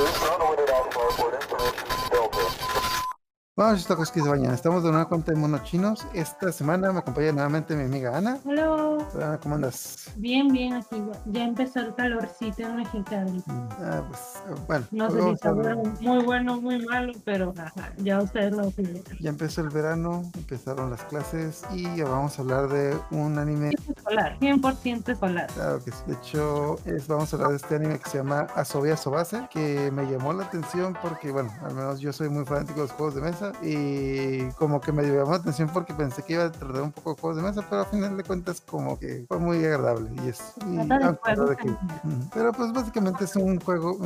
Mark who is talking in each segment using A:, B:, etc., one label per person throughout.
A: 2, runway 8 Alpha, for information. Vamos, chicos que bañan. Estamos de nueva cuenta de monos chinos. Esta semana me acompaña nuevamente mi amiga Ana.
B: Hola.
A: ¿Cómo andas?
B: Bien, bien, aquí ya, ya empezó el calorcito en Mexicali.
A: Ah, pues, eh, bueno.
B: No sé si está muy bueno, muy malo, pero ajá, ya ustedes lo opinen.
A: Ya empezó el verano, empezaron las clases y ya vamos a hablar de un anime.
B: Escolar, 100% escolar.
A: Claro que sí. De hecho, es, vamos a hablar de este anime que se llama Asobi Asobase, que me llamó la atención porque, bueno, al menos yo soy muy fanático de los juegos de mesa y como que me llamó la atención porque pensé que iba a tratar un poco de juegos de mesa, pero al final de cuentas como que fue muy agradable y es... y
B: de
A: que-. Pero pues básicamente es un juego,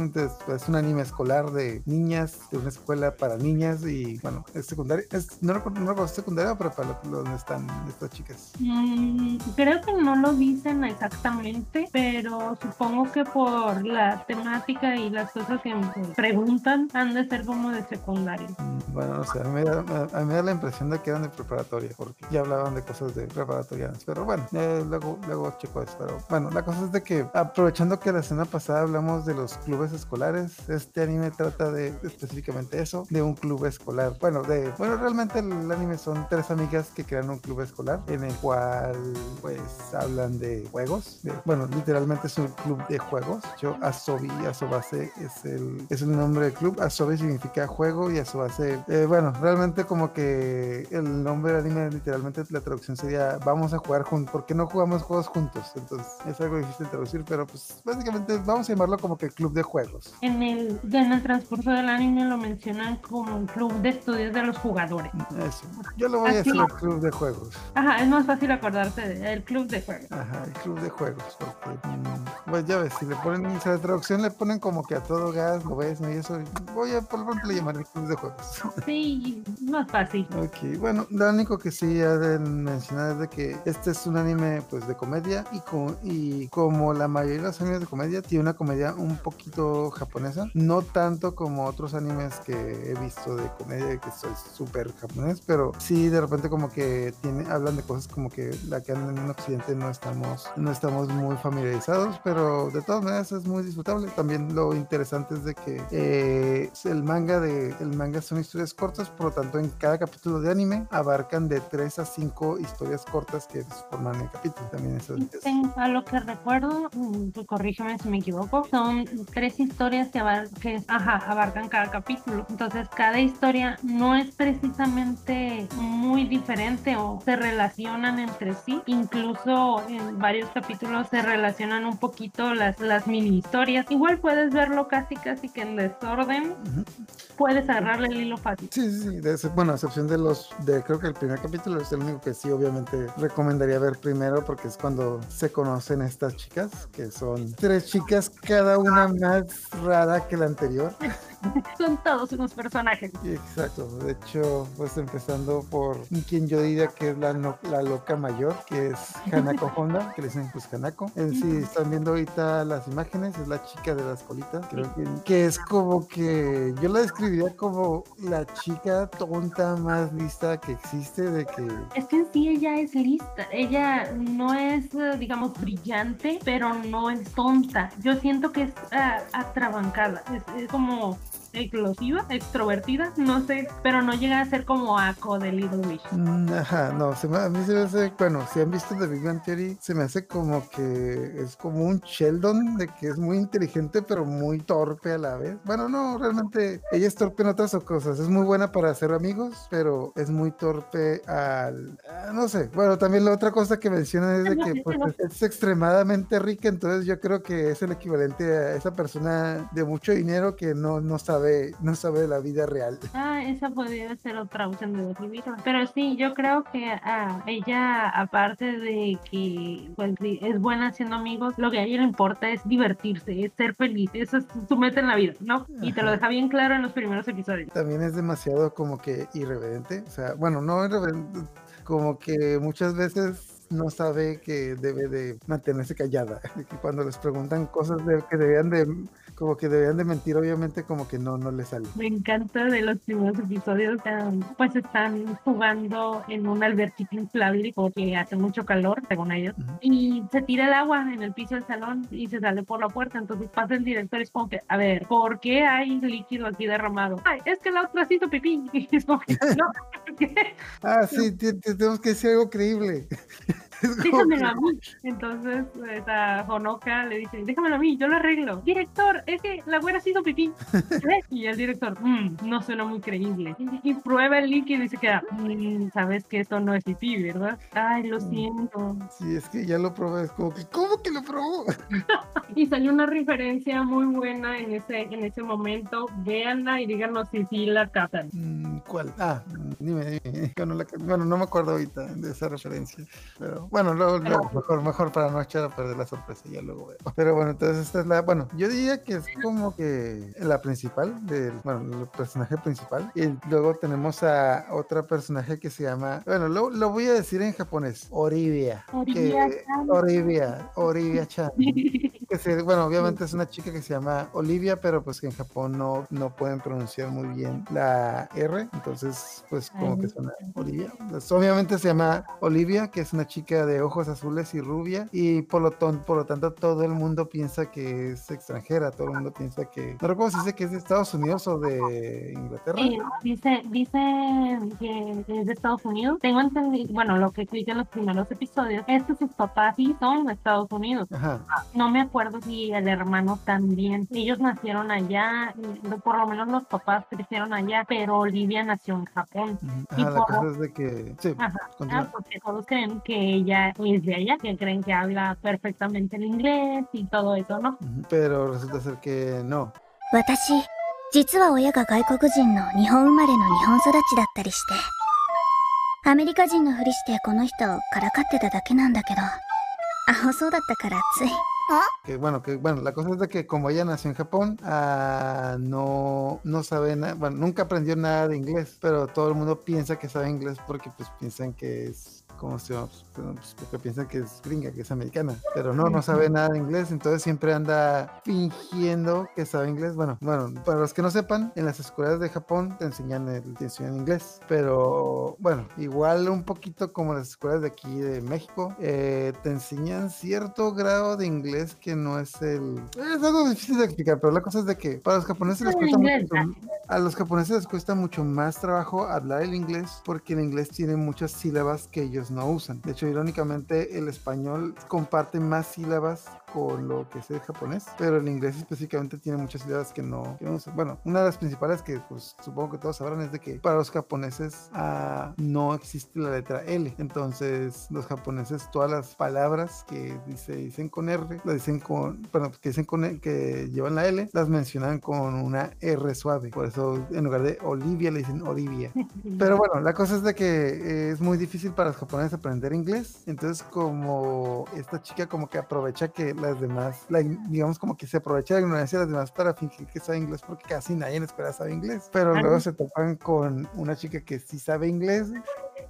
A: es un anime escolar de niñas, de una escuela para niñas y bueno, es secundaria, es, no recuerdo, no recuerdo secundaria o prepa donde están estas chicas.
B: Mm, creo que no lo dicen exactamente, pero supongo que por la temática y las cosas que me preguntan han de ser como de secundaria.
A: Mm, Bueno, no sé, a mí, me da, me da la impresión de que eran de preparatoria, porque ya hablaban de cosas de preparatorianas, pero bueno, luego, luego checo eso. Pero bueno, la cosa es de que, aprovechando que la semana pasada hablamos de los clubes escolares, este anime trata de específicamente eso, de un club escolar. Bueno, de, bueno, realmente el anime son tres amigas que crean un club escolar, en el cual, pues, hablan de juegos. bueno, literalmente es un club de juegos. Yo, Asobi, Asobase es el, es el nombre del club. Asobi significa juego y Asobase, eh, bueno, realmente como que el nombre del anime, literalmente la traducción sería vamos a jugar juntos. ¿Por qué no jugamos juegos juntos? Entonces es algo difícil de traducir, pero pues básicamente vamos a llamarlo como que club de juegos.
B: En el, en el transcurso del anime lo mencionan como un club de estudios de los jugadores.
A: Eso. Yo lo voy a decir club de juegos.
B: Ajá, es más fácil acordarse del club de juegos.
A: Ajá, el club de juegos, porque mm, pues ya ves, si le ponen, si la traducción le ponen como que a todo gas, lo ves, ¿no? Y eso, voy a por lo pronto le llamaré el club de juegos.
B: Sí, más fácil.
A: Ok, bueno, lo único que sí ha de mencionar es de que este es un anime pues de comedia y, co- y como la mayoría de los animes de comedia tiene una comedia un poquito japonesa, no tanto como otros animes que he visto de comedia que soy súper japonés, pero sí de repente como que tiene, hablan de cosas como que la que en en Occidente no estamos, no estamos muy familiarizados, pero de todas maneras es muy disfrutable. También lo interesante es de que eh, el manga de el manga son historias cortas, por lo tanto en cada capítulo de anime abarcan de 3 a 5 historias cortas que se forman en capítulo. También eso es.
B: A lo que recuerdo, mm, corrígeme si me equivoco, son tres historias que, abar- que ajá, abarcan cada capítulo. Entonces, cada historia no es precisamente muy diferente o se relacionan entre sí. Incluso en varios capítulos se relacionan un poquito las, las mini historias. Igual puedes verlo casi casi que en desorden. Puedes agarrarle el hilo fácil.
A: Sí, sí, sí. de ese- bueno, a excepción de los, de creo que el primer capítulo es el único que sí, obviamente recomendaría ver primero porque es cuando se conocen estas chicas, que son tres chicas, cada una más rara que la anterior.
B: Son todos unos personajes.
A: Exacto, de hecho, pues empezando por quien yo diría que es la, no- la loca mayor, que es Hanako Honda, que le dicen pues Hanako. En sí, están viendo ahorita las imágenes, es la chica de las colitas, creo que, que es como que yo la describiría como la chica tonta más lista que existe, de que
B: Es que en sí ella es lista, ella no es, eh, digamos, brillante, pero no es tonta. Yo siento que es ah, atrabancada, es, es como explosiva, extrovertida, no sé, pero no llega a ser como Ako de Little Wish.
A: Mm, Ajá, no, se me- a mí se me hace, bueno, si han visto The Big Bang Theory, se me hace como que es como un Sheldon, de que es muy inteligente pero muy torpe a la vez. Bueno, no, realmente ella es torpe en otras cosas, es muy buena para hacer amigos, pero es muy torpe al, ah, no sé, bueno, también la otra cosa que menciona es de que pues, es, es extremadamente rica, entonces yo creo que es el equivalente a esa persona de mucho dinero que no, no sabe, no sabe de la vida real.
B: Ah, esa podría ser otra opción de describirla. Pero sí, yo creo que ah, ella, aparte de que pues, es buena haciendo amigos, lo que a ella le importa es divertirse, es ser feliz, eso es su meta en la vida, ¿no? Y te lo
A: Ajá.
B: deja bien claro en los primeros episodios.
A: también es demasiado como que irreverente. O sea, bueno, no irreverente, como que muchas veces no sabe que debe de mantenerse callada. Cuando les preguntan cosas de- que deberían de como que debían de mentir, obviamente como que no, no le sale.
B: Me encanta de los primeros episodios, um, pues están jugando en un alberquito inflable porque hace mucho calor, según ellos, y se tira el agua en el piso del salón y se sale por la puerta, entonces pasa el director y es como que, a ver, ¿por qué hay líquido aquí derramado? Ay, es que la otra hizo pipí. Y es como que, no.
A: Ah, sí, te- te- tenemos que decir algo creíble.
B: Déjamelo a mí. Entonces, esta Honoka le dice, déjamelo a mí, yo lo arreglo. Director, es que la güera ha sido pipí. ¿Qué? Y el director, "Mm, no suena muy creíble. Y, prueba el líquido y se queda, "Mm, sabes que esto no es pipí, ¿verdad? Ay, lo siento.
A: Sí, es que ya lo probé, es como que, ¿cómo que lo probó?
B: Y salió una referencia muy buena en ese, en ese momento. Véanla y díganos si sí la captan.
A: Mm, ¿Cuál? Ah, mm, dime, dime. La- bueno, no me acuerdo ahorita de esa referencia. Pero bueno, luego, luego, mejor, mejor para no echar a perder la sorpresa, ya luego veo. Pero bueno, entonces esta es la, bueno, yo diría que es como que la principal, del, bueno, el personaje principal. Y luego tenemos a otra personaje que se llama, bueno, lo, lo voy a decir en japonés, Oribia.
B: Oribia-chan.
A: Oribia, Oribia-chan. que se- bueno, obviamente es una chica que se llama Olivia, pero pues que en Japón no, no pueden pronunciar muy bien la R, entonces pues como que suena Olivia. Pues, obviamente se llama Olivia, que es una chica de ojos azules y rubia, y por lo, ton- por lo tanto todo el mundo piensa que es extranjera, todo el mundo piensa que, no recuerdo si dice que es de Estados Unidos o de Inglaterra.
B: Sí, dice, dice que es de Estados Unidos. Tengo entendido, bueno, lo que explica en los primeros episodios es que sus papás sí son de Estados Unidos.
A: Ajá.
B: No me acuerdo si el hermano también. Ellos nacieron allá, y por lo menos los papás crecieron allá, pero Olivia nació en Japón.
A: ujú,
B: Y
A: Ajá, la
B: por-
A: cosa es de que, sí,
B: Ajá.
A: continúa.
B: Ah, porque todos creen que ella es de allá, que creen que habla perfectamente el inglés y todo eso, ¿no?
A: Ujú, pero resulta ser que no.
C: 私実は親が外国人の日本生まれの日本育ちだったりしてアメリカ人のふりしてこの人からかってただけなんだけどアホそうだったからつい
A: Que bueno, que bueno, la cosa es de que como ella nació en Japón, ah, no, no sabe nada, bueno, nunca aprendió nada de inglés, pero todo el mundo piensa que sabe inglés porque pues piensan que es, ¿cómo se llama? Pues, pues, porque piensan que es gringa, que es americana, pero no, no sabe nada de inglés, entonces siempre anda fingiendo que sabe inglés. Bueno, bueno, para los que no sepan, en las escuelas de Japón te enseñan, te enseñan inglés, pero bueno, igual un poquito como las escuelas de aquí de México, eh, te enseñan cierto grado de inglés que no es el... Es algo difícil de explicar, pero la cosa es de que para los japoneses les cuesta
B: inglés,
A: mucho, a los japoneses les cuesta mucho más trabajo hablar el inglés porque el inglés tiene muchas sílabas que ellos no usan. De hecho, irónicamente, el español comparte más sílabas con lo que el japonés, pero el inglés específicamente tiene muchas sílabas que no, que no usan. Bueno, una de las principales que pues supongo que todos sabrán es de que para los japoneses ah, no existe la letra L. Entonces, los japoneses todas las palabras que dice, dicen con R, las dicen con, perdón, que dicen con E- que llevan la L, las mencionan con una R suave. Por eso en lugar de Olivia le dicen Olivia. Pero bueno, la cosa es de que eh, es muy difícil para los japoneses aprender inglés. Entonces, como esta chica como que aprovecha que las demás, la- digamos como que se aprovecha la ignorancia de las demás para fingir que sabe inglés porque casi nadie en escuela sabe inglés. Pero
B: Ajá.
A: luego se topan con una chica que sí sabe inglés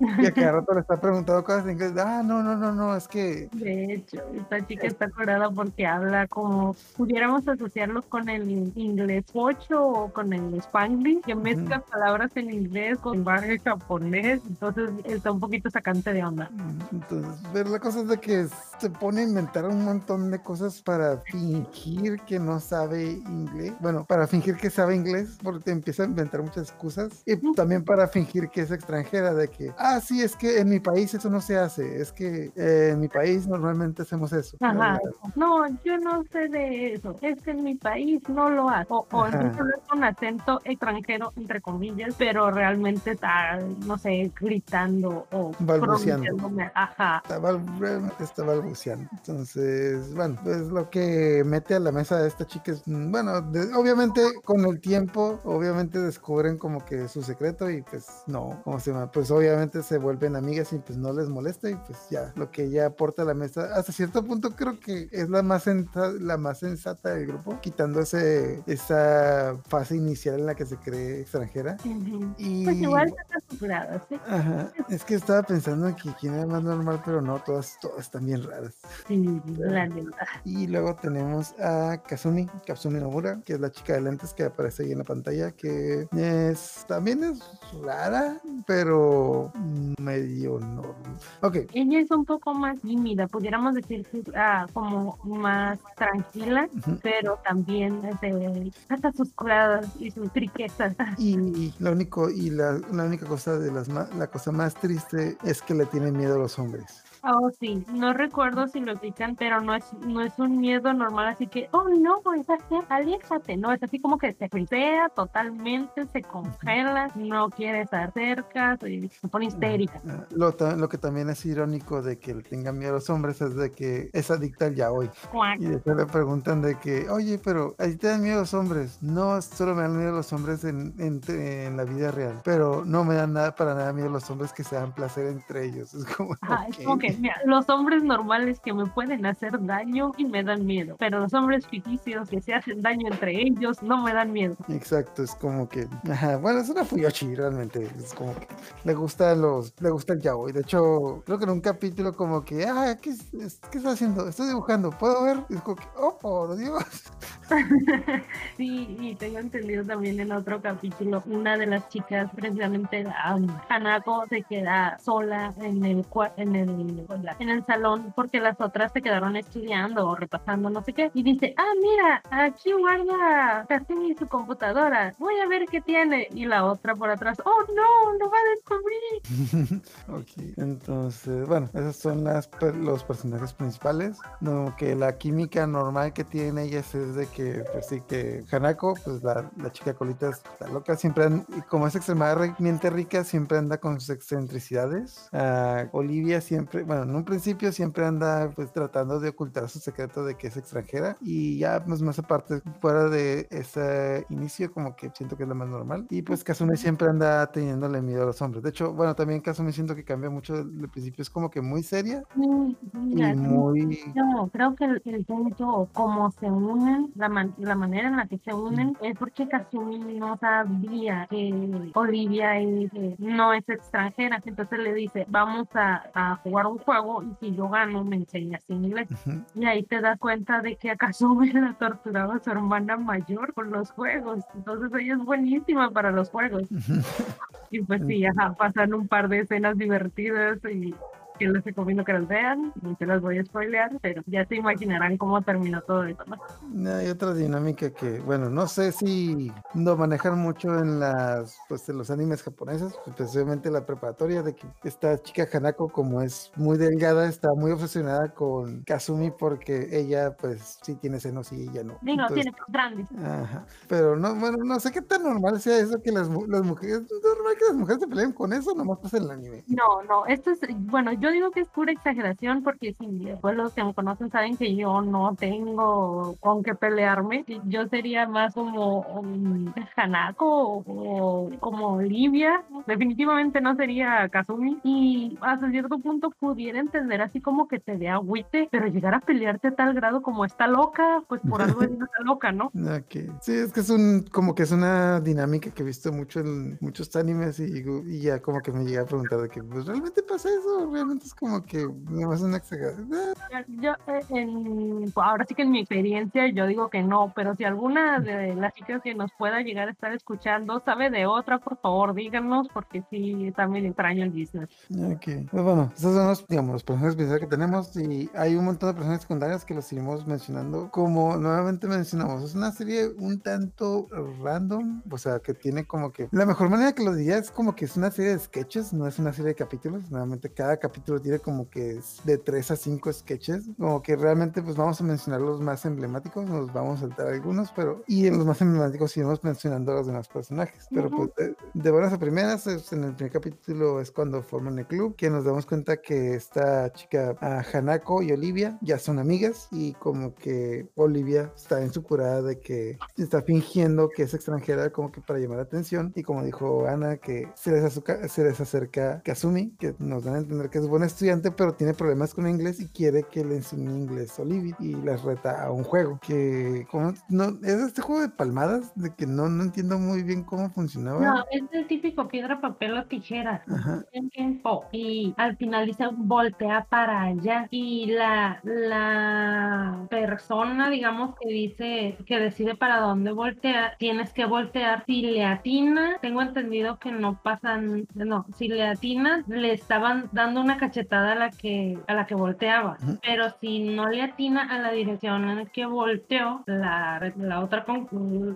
A: y a cada rato le está preguntando cosas en inglés. Ah, no, no, no, no, es que...
B: De hecho, esta chica está curada porque habla como pudiéramos asociarlo con el inglés pocho o con el spanglish, que mezcla palabras en inglés con lenguaje japonés, entonces está un poquito sacante de onda.
A: Entonces, pero la cosa es de que se pone a inventar un montón de cosas para fingir que no sabe inglés. Bueno, para fingir que sabe inglés, porque empieza a inventar muchas excusas. Y también para fingir que es extranjera, de que, ah, sí, es que en mi país eso no se hace. Es que eh, en mi país normalmente hacemos eso.
B: Ajá. No, yo no sé de eso. Es que en mi país no lo hace. O, o hablar con acento extranjero, entre comillas, pero realmente está, no sé, gritando o
A: Balbuceando.
B: Ajá.
A: Está bal- está balbuceando. Entonces, bueno, pues lo que mete a la mesa de esta chica es, bueno, de- obviamente con el tiempo, obviamente descubren como que su secreto y pues no, ¿cómo se llama? Pues obviamente se vuelven amigas y pues no les molesta y pues ya, lo que ella aporta a la mesa, hasta cierto punto creo que es la más, la más sensata del grupo, quitando ese, esa fase inicial en la que se cree extranjera.
B: y... Pues igual está ¿sí?
A: Ajá, es que estaba pensando que quién era más normal, pero no, todas, todas están bien raras.
B: Sí, la
A: Y luego tenemos a Kazumi, Kazumi Nomura, que es la chica de lentes que aparece ahí en la pantalla, que es también es rara, pero medio normal. Ok.
B: Ella es un poco más tímida, pudiéramos decir que ah, como más tranquila, pero también de, hasta sus curadas y sus riquezas.
A: Y, lo único, y la, la única cosa de las la cosa más triste es que le tiene miedo a los hombres.
B: Oh, sí, no recuerdo si lo explican, pero no es, no es un miedo normal, así que, oh no, es así, aléjate, no, es así como que se frisea totalmente, se congela, no quiere estar cerca, se, pone histérica.
A: Ah, lo, lo, que también es irónico de que le tengan miedo a los hombres es de que es adicta al yaoi. Y después le preguntan de que, oye, pero ahí te dan miedo los hombres. No, solo me dan miedo los hombres en, en, en, la vida real, pero no me dan nada para nada miedo los hombres que se dan placer entre ellos. Es como,
B: es como que los hombres normales que me pueden hacer daño y me dan miedo, pero los hombres ficticios que se hacen daño entre ellos no me dan miedo.
A: Exacto, es como que, bueno, es una Fuyoshi realmente, es como que le gusta los, le gusta el yaoi. De hecho, creo que en un capítulo como que, ah, ¿qué, qué está haciendo? Estoy dibujando, ¿puedo ver? Y es como que, oh, por Dios.
B: sí, y tengo entendido también en otro capítulo, una de las chicas, precisamente Hanako, se queda sola en el, en el en el salón porque las otras se quedaron estudiando o repasando no sé qué. Y dice, ah, mira, aquí guarda Cassini su computadora, voy a ver qué tiene y la otra por atrás, oh no, lo va a
A: descubrir. ok, entonces, bueno, esos son las, los personajes principales, no, que la química normal que tienen ellas es de que, pues sí, que Hanako, pues la, la chica colita está loca, siempre, como es extremadamente rica, siempre anda con sus excentricidades. Uh, Olivia siempre, bueno, en un principio siempre anda pues tratando de ocultar su secreto de que es extranjera y ya pues más aparte fuera de ese inicio como que siento que es lo más normal y pues Kazumi siempre anda teniéndole miedo a los hombres. De hecho, bueno, también Kazumi siento que cambia mucho del principio, es como que muy seria y muy...
B: No, creo que el, punto como se unen, la, la manera en la que se unen es porque Kazumi no sabía que Olivia no es extranjera, entonces le dice, vamos a, a jugar un juego y si yo gano me enseñas inglés. Y ahí te das cuenta de que acaso me la torturaba su hermana mayor con los juegos. Entonces ella es buenísima para los juegos. y pues sí, ajá, pasan un par de escenas divertidas y que les recomiendo que las vean, no se las voy a spoilear, pero ya se imaginarán cómo terminó todo esto, ¿no?
A: Hay otra dinámica que, bueno, no sé si no manejan mucho en las, pues en los animes japoneses, especialmente la preparatoria, de que esta chica Hanako, como es muy delgada, está muy obsesionada con Kazumi porque ella, pues, sí tiene senos y ella no.
B: Digo, tiene grandes.
A: Ajá. Pero no, bueno, no sé qué tan normal sea eso que las, las mujeres, es normal que las mujeres se peleen con eso, nomás pasa en el anime.
B: No, no, esto es, bueno, yo digo que es pura exageración porque si después los que me conocen saben que yo no tengo con qué pelearme. Yo sería más como un Hanako o como Olivia. Definitivamente no sería Kazumi. Y hasta cierto punto pudiera entender así como que te dé agüite, pero llegar a pelearte a tal grado como está loca, pues por algo es está loca, ¿no?
A: Sí, es que es un, como que es una dinámica que he visto mucho en muchos animes y, y ya como que me llega a preguntar de que, pues realmente pasa eso, realmente es como que me vas una exageración.
B: Yo, eh, en, ahora sí que en mi experiencia yo digo que no, pero si alguna de las chicas que nos pueda llegar a estar escuchando sabe de otra, por favor díganos, porque sí muy extraño el business.
A: Ok, pues bueno, esos son los, digamos, los personajes principales que tenemos y hay un montón de personajes secundarias que los seguimos mencionando. Como nuevamente mencionamos, es una serie un tanto random, o sea, que tiene como que la mejor manera que lo diría es como que es una serie de sketches, no es una serie de capítulos. Nuevamente, cada capítulo capítulo tiene como que de 3 a 5 sketches, como que realmente pues vamos a mencionar los más emblemáticos, nos vamos a saltar algunos, pero y en los más emblemáticos iremos mencionando a los demás personajes, pero pues de, buenas a primeras, en el primer capítulo es cuando forman el club, que nos damos cuenta que esta chica Hanako y Olivia ya son amigas y como que Olivia está en su curada de que está fingiendo que es extranjera como que para llamar la atención y como dijo Ana que se les, se les acerca Kazumi, que nos dan a entender que es buen estudiante pero tiene problemas con inglés y quiere que le enseñe inglés Olivia y las reta a un juego que como no es este juego de palmadas de que no, no entiendo muy bien cómo funcionaba.
B: No, es el típico piedra, papel o tijera. Y al final dice voltea para allá y la, la persona, digamos, que dice que decide para dónde voltear, tienes que voltear. Si le atina, tengo entendido que no pasan, no, si le atina, le estaban dando una cachetada a la que, a la que volteaba. Pero si no le atina a la dirección en la que volteó, la, la, otra,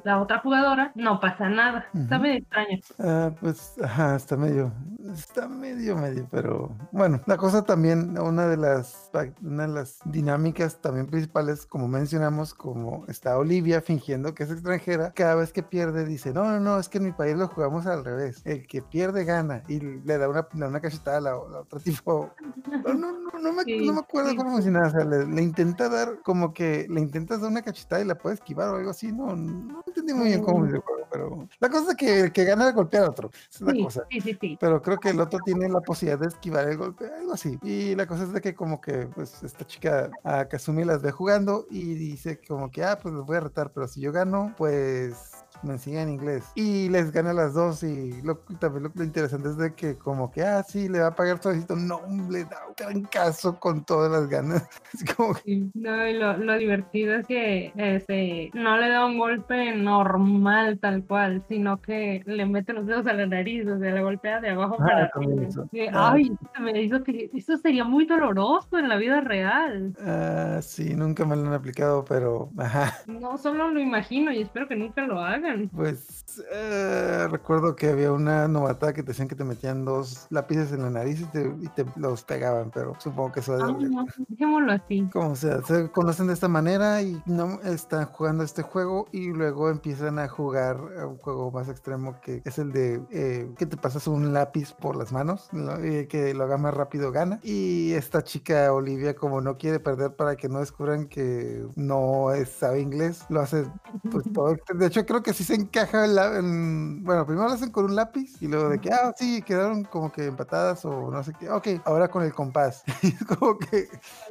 B: la otra jugadora, no pasa nada. Está medio extraño.
A: Ah, pues, ajá, está medio, está medio, medio, pero bueno, la cosa también, una de las, una de las dinámicas también principales, como mencionamos, como está Olivia fingiendo que es extranjera, cada vez que pierde dice, no, no, no, es que en mi país lo jugamos al revés, el que pierde gana y le da una, una cachetada a la, otra tipo, no, no, no, no, me, no me acuerdo cómo funciona, o sea, le, intenta dar como que le intentas dar una cachetada y la puede esquivar o algo así, no, no entendí muy bien cómo es el juego, pero la cosa es que el que gana golpear a otro, es la cosa, pero creo que el otro tiene la posibilidad de esquivar el golpe, algo así, y la cosa es de que como que pues esta chica a Kazumi las ve jugando y dice como que, ah, pues los voy a retar, pero si yo gano, pues me enseñan inglés. Y les gana las dos y lo, también lo, interesante es de que como que, ah, sí, le va a pagar suavecito. No, le da un gran caso con todas las ganas. Es como
B: No, y lo, lo, divertido es que este, no le da un golpe normal tal cual, sino que le mete los dedos a la nariz, o sea, le golpea de abajo ah, para arriba. Ah. Ay, me hizo que eso sería muy doloroso en la vida real.
A: Ah, sí, nunca me lo han aplicado, pero ajá.
B: No, solo lo imagino y espero que nunca lo haga.
A: Pues eh, recuerdo que había una novata que te decían que te metían dos lápices en la nariz y te, los pegaban, pero supongo que eso es.
B: Ah, dejémoslo así.
A: Como sea, se conocen de esta manera y no están jugando este juego y luego empiezan a jugar un juego más extremo que es el de eh, que te pasas un lápiz por las manos, y que lo haga más rápido gana. Y esta chica Olivia, como no quiere perder para que no descubran que no sabe inglés, lo hace pues todo. De hecho, creo que si se encaja en, bueno, primero lo hacen con un lápiz y luego de que, ah, sí, quedaron como que empatadas o no sé qué. Ok, ahora con el compás. como que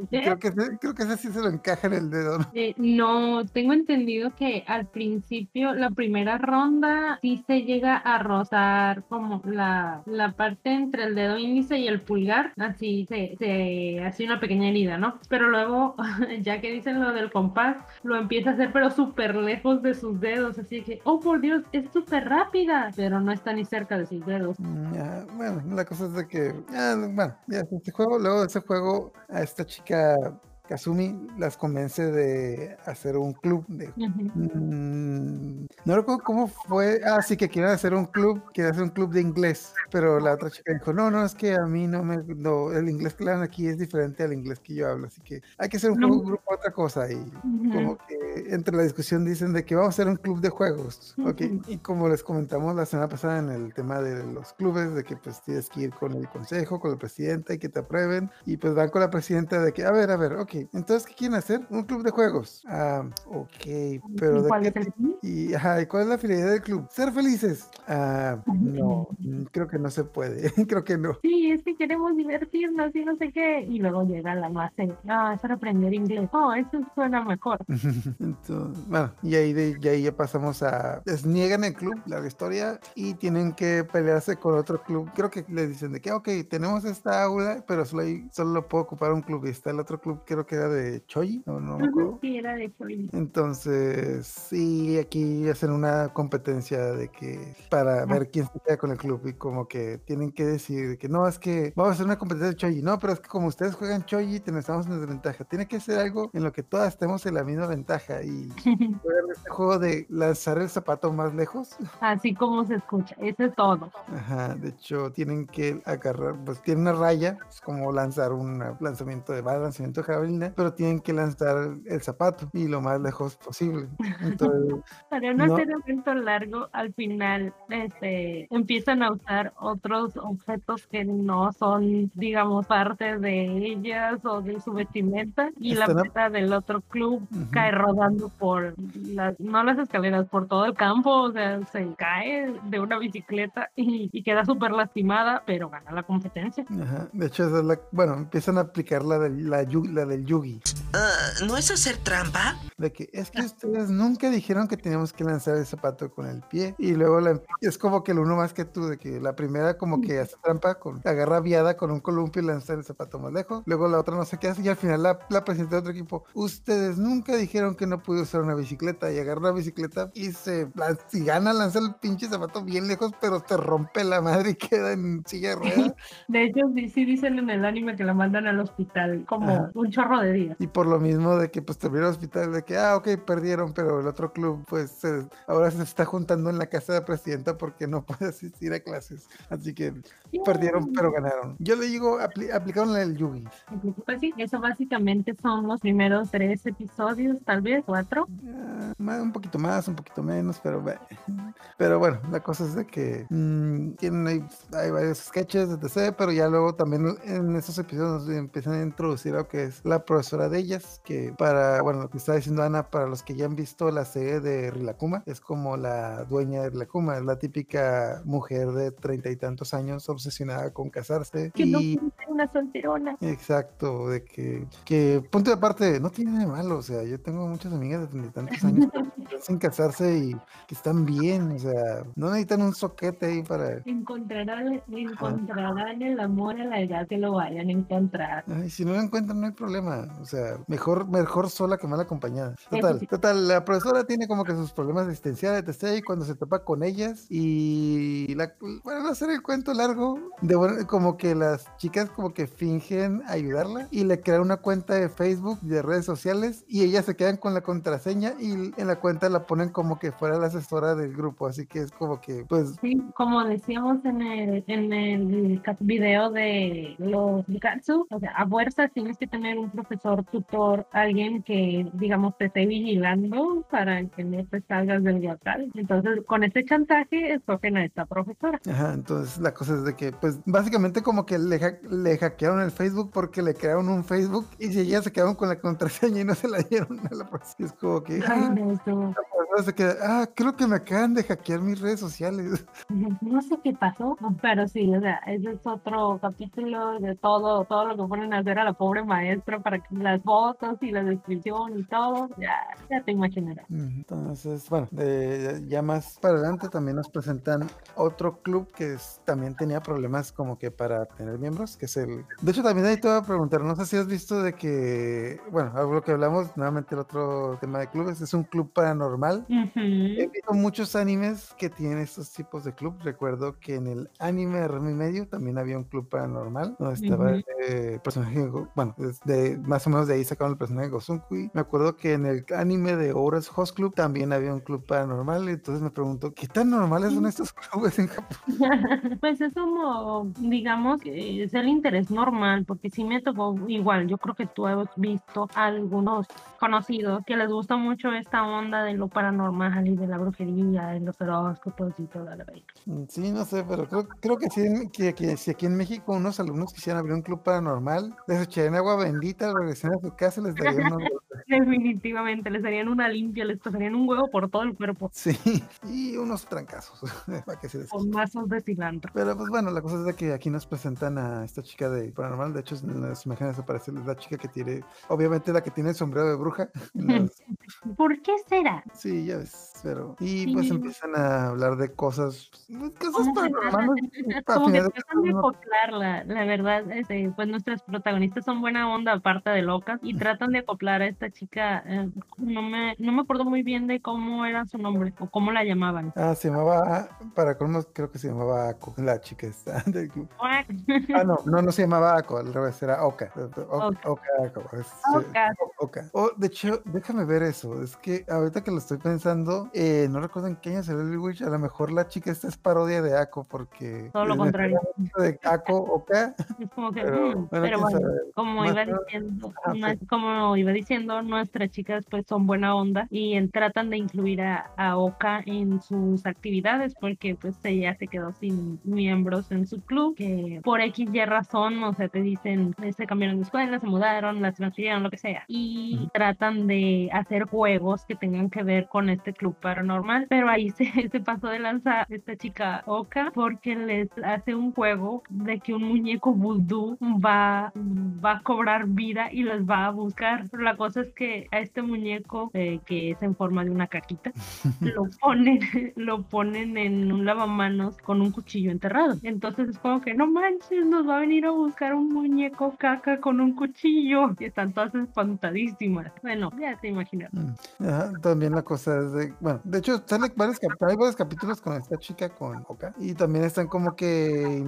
A: creo que, creo que ese sí se lo encaja en el dedo.
B: ¿no? tengo entendido que al principio, la primera ronda, sí se llega a rozar como la, la parte entre el dedo índice y el pulgar, así se, se hace una pequeña herida, ¿no? Pero luego, ya que dicen lo del compás, lo empieza a hacer pero súper lejos de sus dedos, así que oh por Dios, es súper rápida, pero no está ni cerca de sus dedos.
A: Mm, bueno, la cosa es de que, bueno, ya, este juego, luego de ese juego, a esta chica Kazumi las convence de hacer un club de... Mm, no recuerdo cómo fue. Ah, sí, que quieren hacer un club, quieren hacer un club de inglés. Pero la otra chica dijo, no, no, es que a mí no me... el inglés que dan aquí es diferente al inglés que yo hablo. Así que hay que hacer un, club, grupo, otra cosa. Y como que entre la discusión dicen de que vamos a hacer un club de juegos. okay. Y como les comentamos la semana pasada en el tema de los clubes, de que pues tienes que ir con el consejo, con el presidente y que te aprueben. Y pues van con la presidenta de que, a ver, a ver, ok, entonces, ¿qué quieren hacer? Un club de juegos. Ah, ok, pero ¿de qué? Y, ajá, ¿y cuál es la finalidad del club? Ser felices. Ah, no, mm, creo que no se puede, creo que no.
B: Sí, es que queremos divertirnos y no sé qué. Y luego llega la base, ah, es para aprender inglés. Oh, eso suena mejor.
A: Entonces, bueno, y ahí, de, y ahí ya pasamos a, les niegan el club, la historia, y tienen que pelearse con otro club. Creo que les dicen de que, ok, tenemos esta aula, pero solo, solo lo puedo ocupar un club y está el otro club, creo que era de Choji, no, no me acuerdo.
B: Sí, era de Choji.
A: Entonces, sí, aquí hacen una competencia de que para ver quién se queda con el club y como que tienen que decir que no, es que vamos a hacer una competencia de Choji. No, pero es que como ustedes juegan Choji, estamos en desventaja. Tiene que ser algo en lo que todas estemos en la misma ventaja y jugar este juego de lanzar el zapato más lejos.
B: Así como se escucha, eso es todo.
A: Ajá, de hecho, tienen que agarrar, pues tiene una raya, es como lanzar un lanzamiento de bala, lanzamiento de jabalina, pero tienen que lanzar el zapato y lo más lejos posible. Entonces,
B: Para no, hacer evento largo, al final este, empiezan a usar otros objetos que no son, digamos, parte de ellas o de su vestimenta y la meta del otro club cae rodando por las, no las escaleras, por todo el campo, o sea, se cae de una bicicleta y, queda súper lastimada, pero gana la competencia.
A: Ajá. De hecho, es la, bueno, empiezan a aplicar la, de, la, la del yugi.
D: Uh, ¿No es hacer trampa?
A: De que es que ustedes nunca dijeron que teníamos que lanzar el zapato con el pie y luego la, es como que el uno más que tú, de que la primera como que hace trampa, con, agarra viada con un columpio y lanza el zapato más lejos, luego la otra no sé qué hace y al final la, la presidenta de otro equipo, ustedes nunca dijeron que no pude usar una bicicleta y agarra la bicicleta y se si gana lanza el pinche zapato bien lejos, pero te rompe la madre y queda en silla de ruedas.
B: De hecho, sí, dicen en el anime que la mandan al hospital como un chorro de días.
A: Y por lo mismo de que pues terminó el hospital, de que, ah, ok, perdieron, pero el otro club pues ahora se está juntando en la casa de presidenta porque no puede asistir a clases. Así que perdieron, pero ganaron. Yo le digo, aplicaron el Yugi.
B: Pues sí, eso básicamente son los primeros tres episodios, tal vez cuatro.
A: Ah, un poquito más, un poquito menos, pero, pero bueno, la cosa es de que mmm, tienen, hay, hay, varios sketches, etc., pero ya luego también en esos episodios empiezan a introducir lo que es la profesora de ellas, que para, bueno, lo que está diciendo Ana, para los que ya han visto la serie de Rilakuma, es como la dueña de Rilakuma, es la típica mujer de treinta y tantos años obsesionada con casarse.
B: Que y... no una solterona.
A: Exacto, de que, que, punto de parte, no tiene de malo, o sea, yo tengo muchas amigas de tantos años sin casarse y que están bien, o sea, no necesitan un soquete ahí para...
B: Encontrarán, encontrarán el amor a la edad que lo vayan a encontrar.
A: Ay, si no lo encuentran, no hay problema, o sea, mejor, mejor sola que mal acompañada. Total, total, la profesora tiene como que sus problemas existenciales, y cuando se topa con ellas y la, bueno, no hacer el cuento largo, de como que las chicas como que fingen ayudarla y le crean una cuenta de Facebook, de redes sociales y ellas se quedan con la contraseña y en la cuenta la ponen como que fuera la asesora del grupo, así que es como que, pues...
B: Sí, como decíamos en el, en el video de los Bikatsu, o sea, a fuerzas tienes que tener un profesor, tutor, alguien que, digamos, te esté vigilando para que no te salgas del local. Entonces, con este chantaje, escogen a esta profesora.
A: Ajá, entonces la cosa es de que, pues, básicamente como que le, le hackearon el Facebook porque le crearon un Facebook y ellas se quedaron con la contraseña y no se la dieron a la profesora. Es como que...
B: Ay, no,
A: se queda, ah, creo que me acaban de hackear mis redes sociales.
B: No sé qué pasó, pero sí, o sea, ese es otro capítulo de todo, todo lo que ponen a hacer a la pobre maestra para que las fotos y la descripción y todo, ya, ya te imaginarás.
A: Entonces, bueno, ya más para adelante también nos presentan otro club que también tenía problemas como que para tener miembros, que es el... De hecho, también ahí te voy a preguntar, no sé si has visto de que, bueno, algo que hablamos, nuevamente el otro tema de clubes, es un club paranormal He visto muchos animes que tienen estos tipos de club. Recuerdo que en el anime de Remy Medio también había un club paranormal donde estaba el personaje, bueno, de, más o menos de ahí sacaron el personaje de Gosunkui. Me acuerdo que en el anime de Horas Host Club también había un club paranormal. Entonces me pregunto, ¿qué tan normales son estos clubes en Japón?
B: pues es como, digamos, que es el interés normal, porque si me tocó igual, yo creo que tú has visto algunos conocidos que les gusta mucho esta onda de lo paranormal normal y de la brujería, en los horóscopos y toda la.
A: Mm, sí, no sé, pero creo, creo que, sí, que, si aquí en México unos alumnos quisieran abrir un club paranormal, les echarían agua bendita, regresarían a su casa y les darían una...
B: Definitivamente, les darían una limpia, les pasarían un huevo por todo el cuerpo.
A: Sí, y unos trancazos,
B: para que se Con mazos de cilantro.
A: Pero pues bueno, la cosa es de que aquí nos presentan a esta chica de paranormal, de hecho en las imágenes aparece la chica que tiene, obviamente la que tiene el sombrero de bruja.
B: ¿Por qué será?
A: Sí, ya ves, pero... Y pues empiezan a hablar de cosas, pues, cosas paranormales.
B: como que tratan de acoplarla, la verdad, este, pues nuestras protagonistas son buena onda aparte de locas y tratan de acoplar a esta chica, eh, no me, no me acuerdo muy bien de cómo era su nombre o cómo la llamaban.
A: Ah, se llamaba, para colmos, creo que se llamaba Ako, la chica esta del club. Ah, no, no, no se llamaba Ako, al revés, era Oka. O-
B: Oka.
A: Oka,
B: Oka.
A: O- Oka. Oh, de hecho, déjame ver eso. Es que ahorita que lo estoy pensando, eh, no recuerdo en qué año salió el Witch. A lo mejor la chica esta es parodia de Ako, porque.
B: Todo lo
A: en
B: contrario.
A: de Ako, Oka.
B: Es como que,
A: Pero,
B: mm,
A: bueno,
B: pero bueno, como iba diciendo,
A: Ah, ok.
B: como iba diciendo, nuestras chicas pues son buena onda y en- tratan de incluir a, a Oka en sus actividades porque pues ella se quedó sin miembros en su club, que por X y razón, o sea, te dicen, se cambiaron de escuela, se mudaron, las transfirieron, lo que sea, y
A: Ujú.
B: tratan de hacer juegos que tengan que ver con este club paranormal, pero ahí se, se pasó de lanza esta chica Oka porque les hace un juego de que un muñeco vudú va, va a cobrar vida y los va a buscar. Pero la cosa es que a este muñeco, eh, que es en forma de una caquita, lo ponen, lo ponen en un lavamanos con un cuchillo enterrado. Entonces es como que no manches, nos va a venir buscar un muñeco caca con un cuchillo. Y están todas espantadísimas. Bueno, ya te imaginas.
A: Mm, ajá, también la cosa es de, bueno, de hecho sale varios, hay varios capítulos con esta chica con Oka y también están como que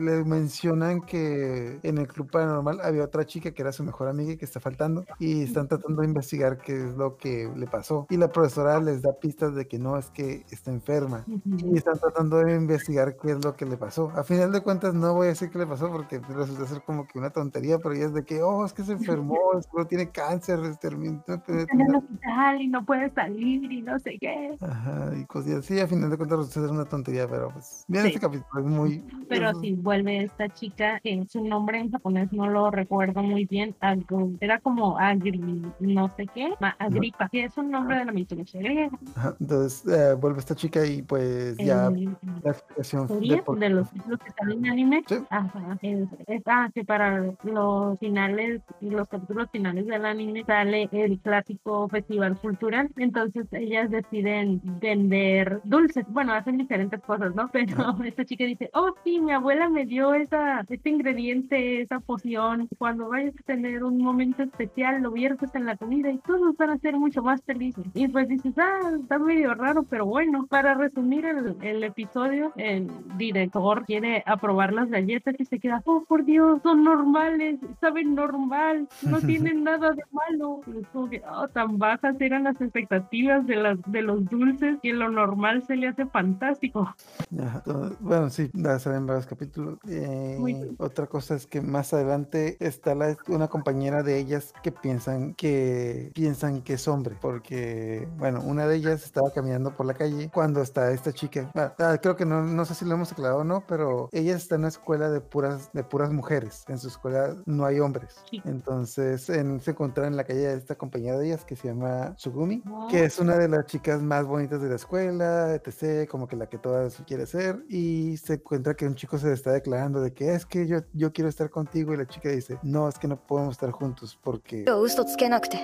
A: le mencionan que en el club paranormal había otra chica que era su mejor amiga y que está faltando y están tratando de investigar qué es lo que le pasó y la profesora les da pistas de que no es que está enferma y están tratando de investigar qué es lo que le pasó. A final de cuentas no voy a decir qué le pasó porque resulta ser como que una tontería, pero ya es de que, oh, es que se enfermó, seguro tiene cáncer, es termin- no puede
B: Está en el hospital y no puede salir y no sé qué.
A: Ajá, y cosas así, a final de cuentas resulta ser una tontería, pero pues, bien
B: Sí.
A: este capítulo es muy...
B: Pero
A: es-
B: si vuelve esta chica, que su nombre en japonés no lo recuerdo muy bien, Agru- era como Agri, no sé qué, Agripa, que es un nombre de la mitología griega.
A: ajá, entonces eh, vuelve esta chica y pues ya
B: En
A: la explicación de
B: de los títulos que salen en anime,
A: Sí.
B: ajá, es, es- ah, que para los finales, los capítulos finales del anime sale el clásico festival cultural, entonces ellas deciden vender dulces, bueno, hacen diferentes cosas, ¿no? Pero esta chica dice, oh sí, mi abuela me dio esa, este ingrediente, esa poción, cuando vayas a tener un momento especial lo viertes en la comida y todos van a ser mucho más felices. Y pues dices, ah, está medio raro, pero bueno, para resumir el, el episodio, el director quiere aprobar las galletas y se queda, oh por Dios, son normales, saben normal, no tienen nada de malo. Como que, oh, tan bajas eran las expectativas de, las, de los dulces que lo normal se le hace fantástico.
A: Ajá, bueno, sí, ya salen varios capítulos. Eh, otra cosa es que más adelante está la, una compañera de ellas que piensan que piensan que es hombre, porque, bueno, una de ellas estaba caminando por la calle cuando está esta chica. ah, creo que no, no sé si lo hemos aclarado o no, pero ella está en una escuela de puras, de puras mujeres. En su escuela no hay hombres.
B: Sí.
A: Entonces, en, se encuentra en la calle de esta compañera de ellas que se llama Sugumi,
B: Oh.
A: que es una de las chicas más bonitas de la escuela, etc., como que la que todas quiere ser, y se encuentra que un chico se le está declarando de que es que yo, yo quiero estar contigo, y la chica dice, no, es que no podemos estar juntos porque...
E: 嘘つけなくて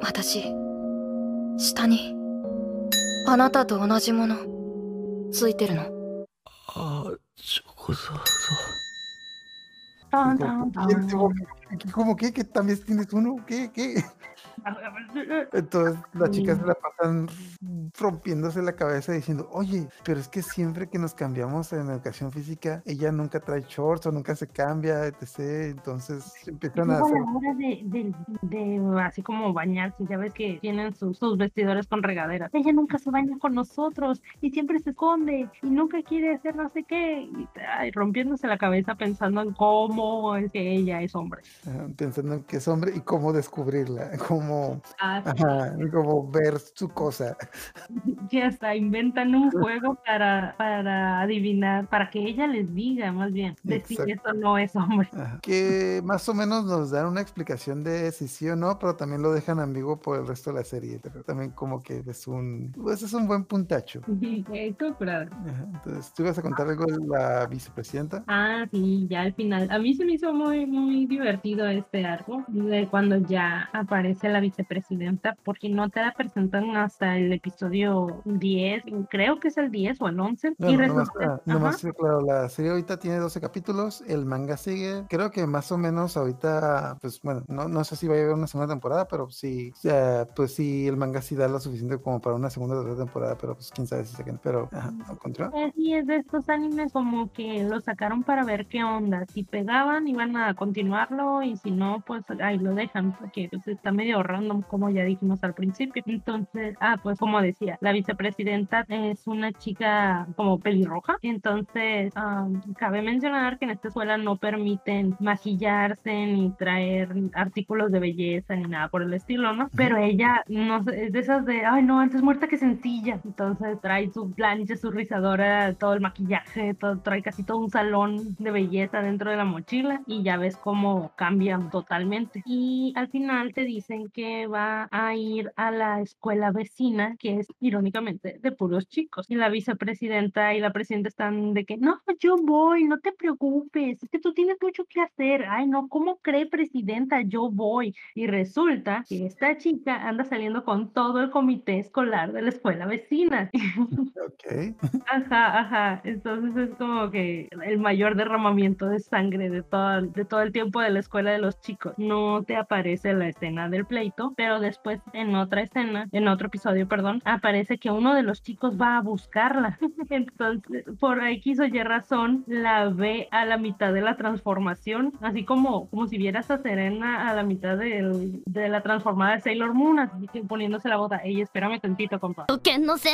E: 私下にあなたと同じものついてるの
D: ああ、ちょこそ、そ
B: Tan, tan,
A: "¿Y él, como,
B: tan.
A: como que también tienes uno, ¿qué? ¿Qué? Entonces las chicas se la pasan rompiéndose la cabeza diciendo, oye, pero es que siempre que nos cambiamos en educación física, ella nunca trae shorts o nunca se cambia, etc. Entonces empiezan a hacer...
B: la hora de, de, de así como bañarse, ya ves que tienen sus, sus vestidores con regaderas. Ella nunca se baña con nosotros y siempre se esconde y nunca quiere hacer no sé qué. Y ay, rompiéndose la cabeza pensando en cómo es que ella es hombre.
A: Pensando en que es hombre y cómo descubrirla, cómo,
B: Ah,
A: ajá, cómo ver su cosa.
B: que hasta inventan un juego para, para adivinar, para que ella les diga más bien, de si eso no es hombre.
A: Ajá, Que más o menos nos dan una explicación de si sí o no, pero también lo dejan ambiguo por el resto de la serie. Pero también como que es un, pues es un buen puntacho. Entonces, ¿tú ibas a contar algo de la vicepresidenta?
B: Ah, sí, ya al final. A mí se me hizo muy, muy divertido este arco, de cuando ya aparece la la vicepresidenta, porque no te la presentan hasta el episodio 10, creo que es el 10 o el 11.
A: No,
B: y
A: no,
B: resulta-
A: nomás, claro, la serie ahorita tiene 12 capítulos, el manga sigue, creo que más o menos ahorita, pues bueno, no, no sé si va a haber una segunda temporada, pero sí, pues sí, el manga sí da lo suficiente como para una segunda o tercera temporada, pero pues quién sabe si se queden, pero, ajá, ¿no? continúa.
B: Eh, Sí, es de estos animes como que lo sacaron para ver qué onda. Si pegaban, iban a continuarlo y si no, pues ahí lo dejan, porque pues, está medio random, como ya dijimos al principio. Entonces, ah, pues como decía, la vicepresidenta es una chica como pelirroja. Entonces, am, cabe mencionar que en esta escuela no permiten maquillarse ni traer artículos de belleza ni nada por el estilo, ¿no? Pero ella no es de esas de, ay no, antes muerta que sencilla. Entonces trae su plancha, su rizadora, todo el maquillaje, todo, trae casi todo un salón de belleza dentro de la mochila y ya ves cómo cambian totalmente. Y al final te dicen que va a ir a la escuela vecina, que es irónicamente de puros chicos. Y la vicepresidenta y la presidenta están de que, no, yo voy, no te preocupes, es que tú tienes mucho que hacer. Ay, no, ¿cómo cree presidenta? Yo voy. Y resulta que esta chica anda saliendo con todo el comité escolar de la escuela vecina.
A: Ok.
B: Ajá, ajá. Entonces es como que el mayor derramamiento de sangre de todo, de todo el tiempo de la escuela de los chicos. No te aparece la escena del pleito, pero después en otra escena, en otro episodio, perdón, aparece que uno de los chicos va a buscarla. Entonces, por X o Y razón, la ve a la mitad de la transformación, así como, como si vieras a Serena a la mitad del- de la transformada de Sailor Moon, así que poniéndose la bota. Ey, espérame tantito, compa.
C: 保険のせい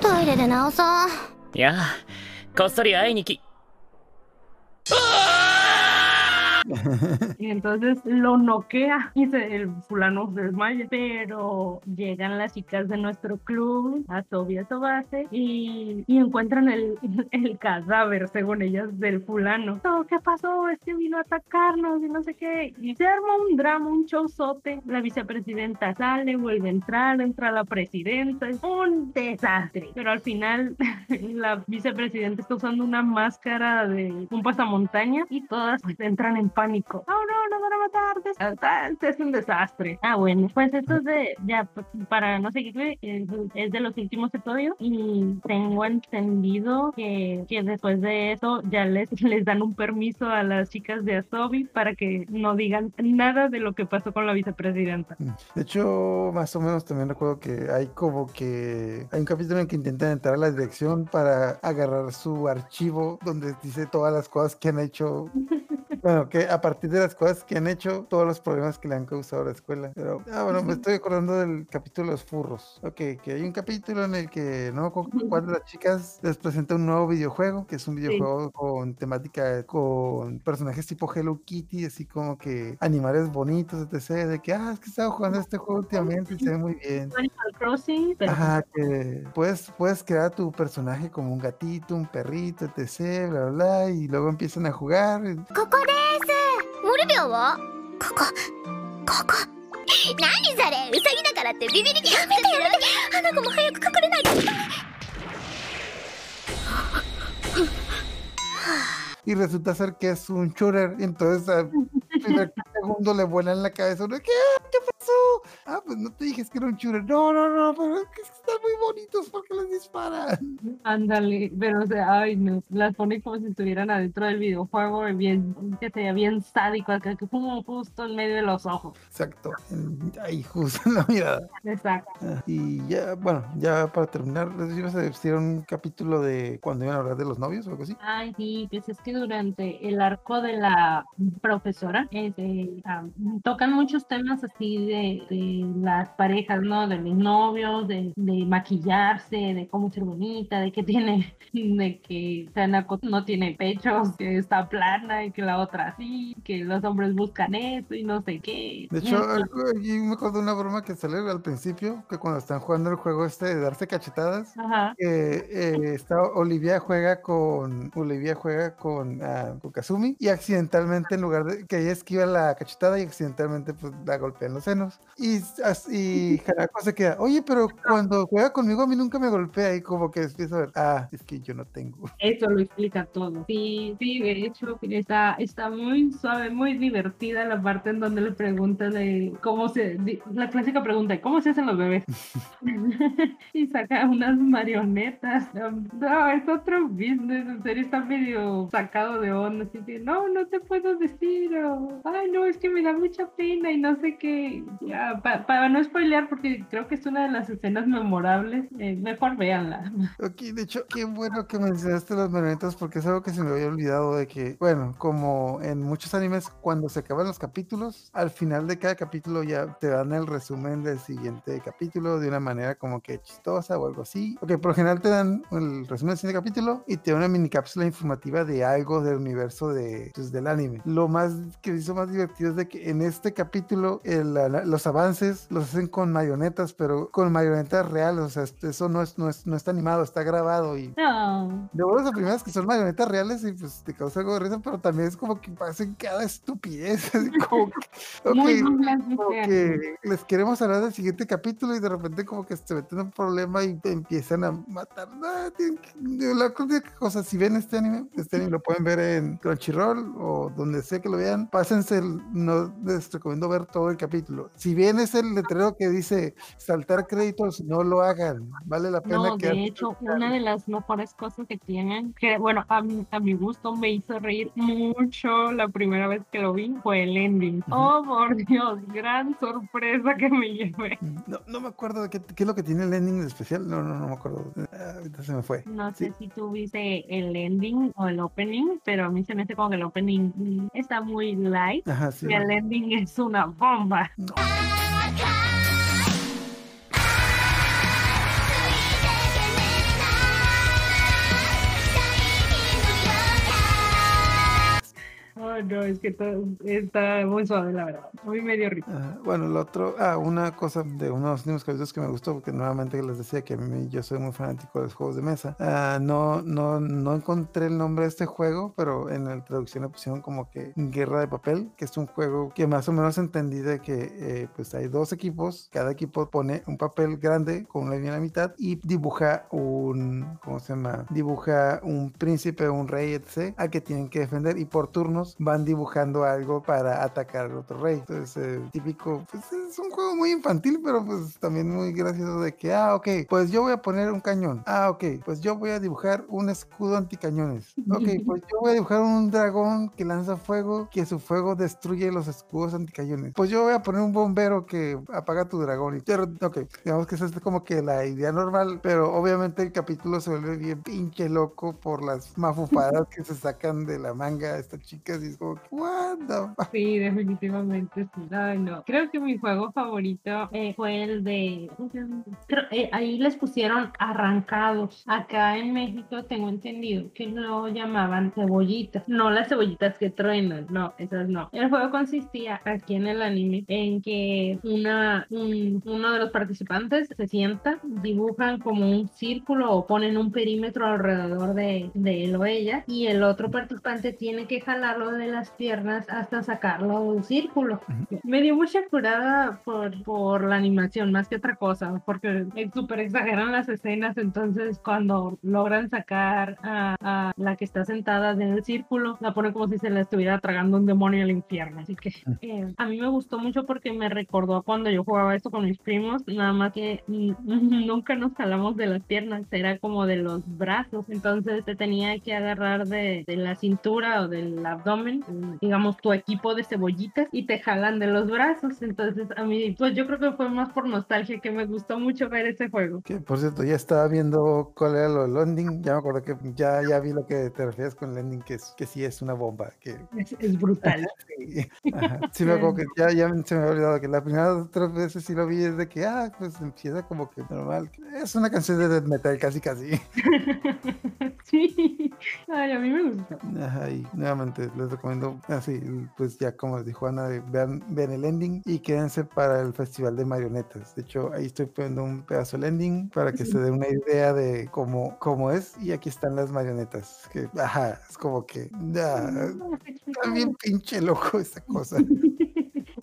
C: トイレで直そう
F: いやこっそり会いにき
B: Y entonces lo noquea y se- el fulano se desmaya. Pero llegan las chicas de nuestro club a Toby a Sobase y, y encuentran el, el cadáver, según ellas, del fulano. "No, ¿Qué pasó? Este vino a atacarnos y no sé qué. Y se arma un drama, un showzote. La vicepresidenta sale, vuelve a entrar, entra la presidenta. Es un desastre. Pero al final la vicepresidenta está usando una máscara de un pasamontaña y todas pues, entran en pánico. Oh no, nos van a matar. ah, es un desastre. Ah, bueno, pues esto es de, ya, pues, para no seguirle, es, es de los últimos episodios y tengo entendido que, que después de eso ya les, les dan un permiso a las chicas de Asobi para que no digan nada de lo que pasó con la vicepresidenta.
A: De hecho, más o menos también recuerdo que hay como que hay un capítulo en que intentan entrar a la dirección para agarrar su archivo donde dice todas las cosas que han hecho. Bueno, que a partir de las cosas que han hecho, todos los problemas que le han causado a la escuela. Pero, ah, bueno, me estoy acordando del capítulo de los furros. Ok, que hay un capítulo en el que, no cuál de las chicas les presenta un nuevo videojuego, que es un videojuego con temática, con personajes tipo Hello Kitty, así como que animales bonitos, etc. De que, ah, es que estaba jugando este juego últimamente y se ve muy bien.
B: Animal Crossing, pero
A: Ajá, que puedes, puedes crear tu personaje como un gatito, un perrito, etc, bla, bla, bla, y luego empiezan a jugar.
C: こですモルビオはここここ何それウサギだからってビビりやめてやめてあの子も早く隠れないと
A: Y resulta ser que es un shooter, entonces al primer segundo le vuela en la cabeza uno, ¿qué? ¿Qué pasó? Ah, pues no te dije es que era un shooter. No, no, no, pero es que están muy bonitos porque les disparan.
B: Ándale, pero o sea, ay no, las pone como si estuvieran adentro del videojuego, bien, que sea bien sádico, acá, que como justo en medio de los ojos.
A: Exacto, ahí justo en la mirada.
B: Exacto.
A: Ah, Y ya, bueno, ya para terminar, ¿les ibas a decir un capítulo de cuando iban a hablar de los novios o algo así?
B: Ay, sí, pues es que durante el arco de la profesora este, ah, tocan muchos temas así de, de las parejas, ¿no? De los novios, de, de maquillarse, de cómo ser bonita, de que tiene, de que no tiene pechos, que está plana y que la otra sí, que los hombres buscan eso y no sé qué.
A: De hecho, aquí me acuerdo de una broma que sale al principio, que cuando están jugando el juego este de darse cachetadas, eh, está Olivia juega con Olivia juega con, ah, con Kazumi y accidentalmente en lugar de que ella esquiva la cachetada y accidentalmente pues la golpea en los senos y y Hanako se queda, oye, pero cuando juega conmigo a mí nunca me golpea y como que empieza a ver, ah, es que yo no tengo.
B: Eso lo explica todo. Sí, sí, de hecho, está, está muy suave, muy divertida la parte en donde le pregunta de cómo se, la clásica pregunta, ¿cómo se hacen los bebés? y saca unas marionetas. No, es otro business, en serio está medio sacado de onda, así que no, no te puedo decir, o, ay, no, es que me da mucha pena y no sé qué. Ya, pa- no spoilear, porque creo que es una de las escenas memorables, eh, mejor véanla.
A: Ok, de hecho, qué bueno que mencionaste las marionetas porque es algo que se me había olvidado de que, bueno, como en muchos animes, cuando se acaban los capítulos, al final de cada capítulo ya te dan el resumen del siguiente capítulo de una manera como que chistosa o algo así. Ok, por lo general te dan el resumen del siguiente capítulo y te dan una mini cápsula informativa de algo del universo de, pues, del anime. Lo más que hizo más divertido es de que en este capítulo el- los avances los hacen con marionetas, pero con marionetas reales, o sea, eso no es, no es, no está animado, está grabado y
B: No.
A: de buenas a primeras que son marionetas reales y pues te causa algo de risa, pero también es como que pasen cada estupidez, así como que,
B: Muy
A: como
B: este
A: les queremos hablar del siguiente capítulo y de repente como que se meten en un problema y te empiezan a matar. No, tienen que- digo, la cosa, si ven este anime, este anime lo pueden ver en Crunchyroll o donde sea que lo vean, pásense, el- no les recomiendo ver todo el capítulo. Si bien es el letrero que dice saltar créditos, no lo hagan, vale la pena
B: No,
A: que
B: de hecho, una de las mejores cosas que tienen, que bueno, a mi, a mi gusto me hizo reír mucho la primera vez que lo vi, fue el ending. Oh, por Dios, gran sorpresa que me llevé.
A: No, no me acuerdo de qué, qué es lo que tiene el ending de especial. No, no, no me acuerdo. Ah, ahorita se me fue.
B: No sé
A: Sí.
B: si tú viste el ending o el opening, pero a mí se me hace como que el opening está muy light
A: Ajá, sí.
B: y el ending es una bomba.
A: No.
B: No, es que todo está muy suave, la verdad. A mí me dio risa.
A: Ah, bueno, lo otro, ah, una cosa de uno de los últimos capítulos que me gustó, porque nuevamente les decía que a mí yo soy muy fanático de los juegos de mesa. Ah, no, no, no encontré el nombre de este juego, pero en la traducción le pusieron como que Guerra de Papel, que es un juego que más o menos entendí de que eh, pues hay dos equipos, cada equipo pone un papel grande con una línea a la mitad y dibuja un, ¿cómo se llama? Dibuja un príncipe, un rey, etc. al que tienen que defender y por turnos van dibujando algo para atacar al otro rey. Entonces, eh, típico, pues es un juego muy infantil, pero pues también muy gracioso de que, ah, ok, pues yo voy a poner un cañón. Ah, ok, pues yo voy a dibujar un escudo anticañones. Ok, pues yo voy a dibujar un dragón que lanza fuego, que su fuego destruye los escudos anticañones. Pues yo voy a poner un bombero que apaga tu dragón. Y, pero, ok, digamos que esa es como que la idea normal, pero obviamente el capítulo se vuelve bien pinche loco por las mafufadas que se sacan de la manga a estas chicas y como, what the fuck?
B: Sí, definitivamente sí. Ay, no. Creo que mi juego favorito eh, fue el de. eh, ahí les pusieron arrancados. Acá en México tengo entendido que lo llamaban cebollitas. No las cebollitas que truenan, no, esas no. El juego consistía aquí en el anime en que una, un- uno de los participantes se sienta, dibujan como un círculo o ponen un perímetro alrededor de, de él o ella y el otro participante tiene que jalarlo de las piernas hasta sacarlo del círculo. Me dio mucha curada por, por la animación, más que otra cosa, porque es súper exageran las escenas, entonces cuando logran sacar a, a la que está sentada del círculo, la ponen como si se la estuviera tragando un demonio al infierno. Así que eh, a mí me gustó mucho porque me recordó a cuando yo jugaba esto con mis primos, nada más que nunca nos jalamos de las piernas, era como de los brazos, entonces te tenía que agarrar de, de la cintura o del abdomen, digamos tu equipo de cebollitas y te jalan de los brazos, entonces a mí pues yo creo que fue más por nostalgia que me gustó mucho ver ese juego.
A: Que por cierto, ya estaba viendo cuál era lo del ending. Ya me acuerdo que ya, ya vi lo que te refieres con el ending, que, es, que sí es una bomba. Que,
B: Es, es brutal.
A: sí. Sí me acuerdo que ya, ya se me había olvidado que la primera tres veces sí lo vi es de que, ah, pues empieza como que normal. Es una canción de death metal casi casi.
B: sí, ay, a mí me gustó.
A: Ajá, y nuevamente les recomiendo, así, pues ya como les dijo Ana, vean, vean el ending y quédense para el festival de marionetas. De hecho, ahí estoy poniendo un pedazo del ending para que se den una idea de cómo, cómo es. Y aquí están las marionetas. Que, ajá, es como que, ya, está bien pinche loco esta cosa.